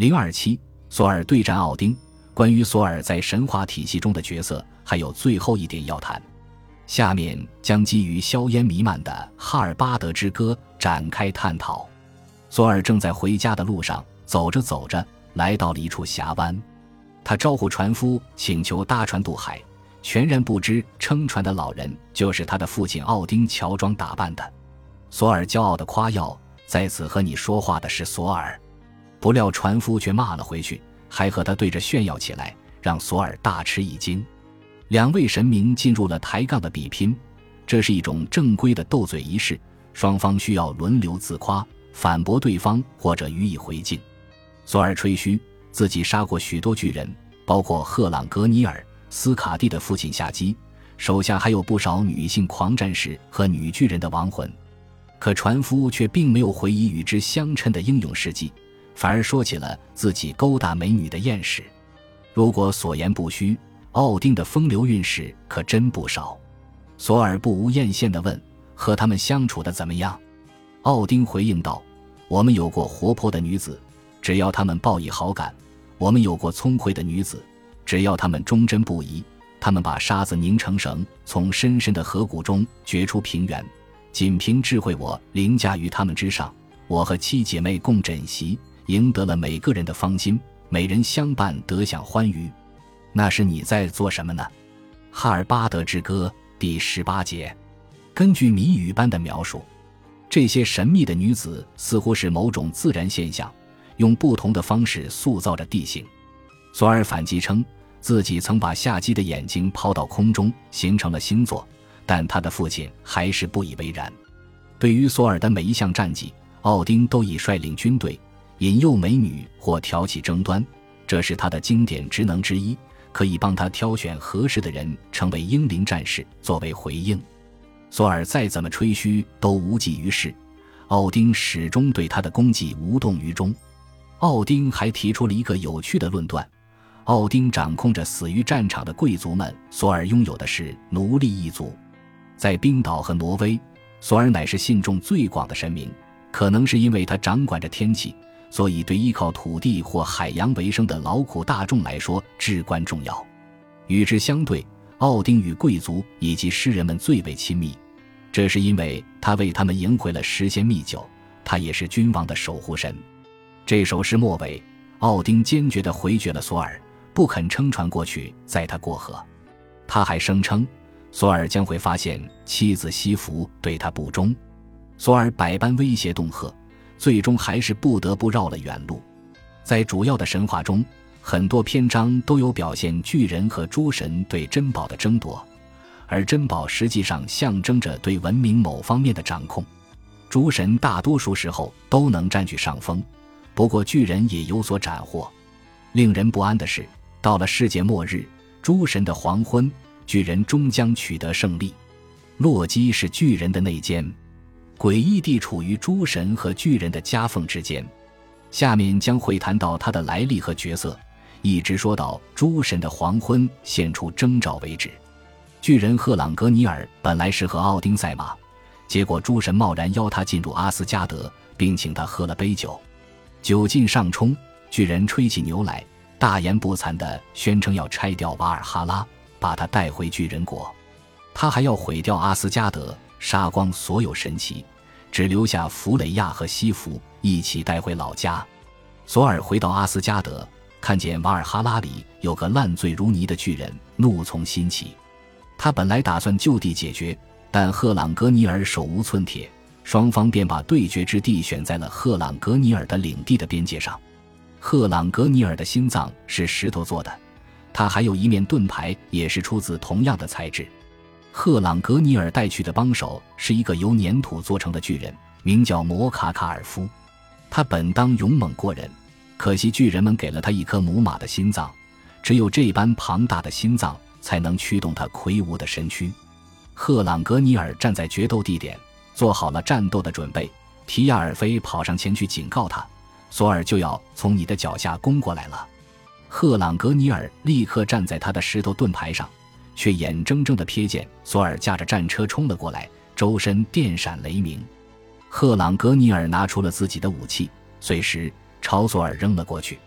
零二七，索尔对战奥丁。关于索尔在神话体系中的角色，还有最后一点要谈。下面将基于硝烟弥漫的《哈尔巴德之歌》展开探讨。索尔正在回家的路上，走着走着，来到了一处峡湾。他招呼船夫，请求搭船渡海，全然不知撑船的老人就是他的父亲奥丁，乔装打扮的。索尔骄傲的夸耀：“在此和你说话的是索尔。”不料船夫却骂了回去。还和他对着炫耀起来，让索尔大吃一惊。两位神明进入了抬杠的比拼，这是一种正规的斗嘴仪式，双方需要轮流自夸、反驳对方或者予以回敬。索尔吹嘘自己杀过许多巨人，包括赫朗格尼尔、斯卡蒂的父亲夏基，手下还有不少女性狂战士和女巨人的亡魂。可船夫却并没有回忆与之相称的英勇事迹。反而说起了自己勾搭美女的艳事。如果所言不虚，奥丁的风流韵事可真不少。索尔不无艳羡地问：“和他们相处的怎么样？”奥丁回应道：“我们有过活泼的女子，只要她们报以好感；我们有过聪慧的女子，只要她们忠贞不移。她们把沙子拧成绳，从深深的河谷中掘出平原。仅凭智慧，我凌驾于她们之上。我和七姐妹共枕席。”赢得了每个人的芳心，每人相伴，得享欢愉。那是你在做什么呢？《哈尔巴德之歌》第十八节，根据谜语般的描述，这些神秘的女子似乎是某种自然现象，用不同的方式塑造着地形。索尔反击称，自己曾把夏姬的眼睛抛到空中，形成了星座，但他的父亲还是不以为然。对于索尔的每一项战绩，奥丁都已率领军队。引诱美女或挑起争端，这是他的经典职能之一，可以帮他挑选合适的人成为英灵战士。作为回应，索尔再怎么吹嘘都无济于事，奥丁始终对他的功绩无动于衷。奥丁还提出了一个有趣的论断：奥丁掌控着死于战场的贵族们，索尔拥有的是奴隶一族。在冰岛和挪威，索尔乃是信众最广的神明，可能是因为他掌管着天气。所以，对依靠土地或海洋为生的劳苦大众来说至关重要。与之相对，奥丁与贵族以及诗人们最为亲密，这是因为他为他们赢回了时仙蜜酒，他也是君王的守护神。这首诗末尾，奥丁坚决地回绝了索尔，不肯撑船过去载他过河。他还声称，索尔将会发现妻子西弗对他不忠。索尔百般威胁恫吓。最终还是不得不绕了远路。在主要的神话中，很多篇章都有表现巨人和诸神对珍宝的争夺，而珍宝实际上象征着对文明某方面的掌控。诸神大多数时候都能占据上风，不过巨人也有所斩获。令人不安的是，到了世界末日，诸神的黄昏，巨人终将取得胜利。洛基是巨人的内奸。诡异地处于诸神和巨人的夹缝之间，下面将会谈到他的来历和角色，一直说到诸神的黄昏现出征兆为止。巨人赫朗格尼尔本来是和奥丁赛马，结果诸神贸然邀他进入阿斯加德，并请他喝了杯酒，酒劲上冲，巨人吹起牛来，大言不惭地宣称要拆掉瓦尔哈拉，把他带回巨人国，他还要毁掉阿斯加德。杀光所有神奇，只留下弗雷亚和西弗一起带回老家。索尔回到阿斯加德，看见瓦尔哈拉里有个烂醉如泥的巨人，怒从心起。他本来打算就地解决，但赫朗格尼尔手无寸铁，双方便把对决之地选在了赫朗格尼尔的领地的边界上。赫朗格尼尔的心脏是石头做的，他还有一面盾牌，也是出自同样的材质。赫朗格尼尔带去的帮手是一个由粘土做成的巨人，名叫摩卡卡尔夫。他本当勇猛过人，可惜巨人们给了他一颗母马的心脏，只有这般庞大的心脏才能驱动他魁梧的身躯。赫朗格尼尔站在决斗地点，做好了战斗的准备。提亚尔菲跑上前去警告他：“索尔就要从你的脚下攻过来了。”赫朗格尼尔立刻站在他的石头盾牌上。却眼睁睁地瞥见索尔驾着战车冲了过来，周身电闪雷鸣。赫朗格尼尔拿出了自己的武器，碎石朝索尔扔了过去。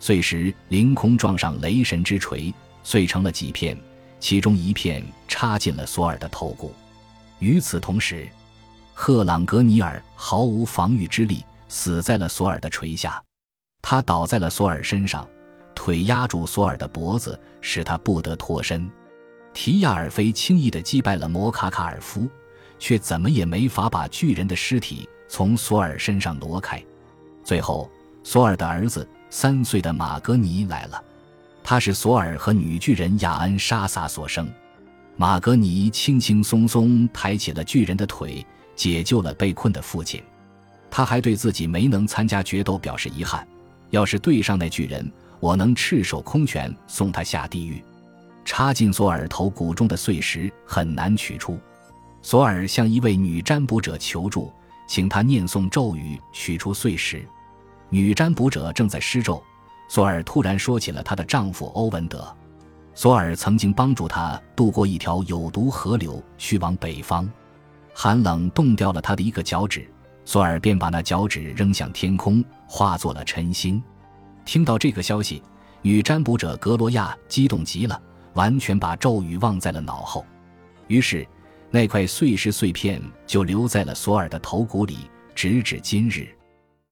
碎石凌空撞上雷神之锤，碎成了几片，其中一片插进了索尔的头骨。与此同时，赫朗格尼尔毫无防御之力，死在了索尔的锤下。他倒在了索尔身上，腿压住索尔的脖子，使他不得脱身。提亚尔菲轻易地击败了摩卡卡尔夫，却怎么也没法把巨人的尸体从索尔身上挪开。最后，索尔的儿子三岁的马格尼来了，他是索尔和女巨人雅恩莎萨所生。马格尼轻轻松松抬起了巨人的腿，解救了被困的父亲。他还对自己没能参加决斗表示遗憾。要是对上那巨人，我能赤手空拳送他下地狱。插进索尔头骨中的碎石很难取出，索尔向一位女占卜者求助，请他念诵咒语取出碎石。女占卜者正在施咒，索尔突然说起了她的丈夫欧文德。索尔曾经帮助她渡过一条有毒河流，去往北方。寒冷冻掉了他的一个脚趾，索尔便把那脚趾扔向天空，化作了晨星。听到这个消息，女占卜者格罗亚激动极了，完全把咒语忘在了脑后。于是，那块碎石碎片就留在了索尔的头骨里，直至今日。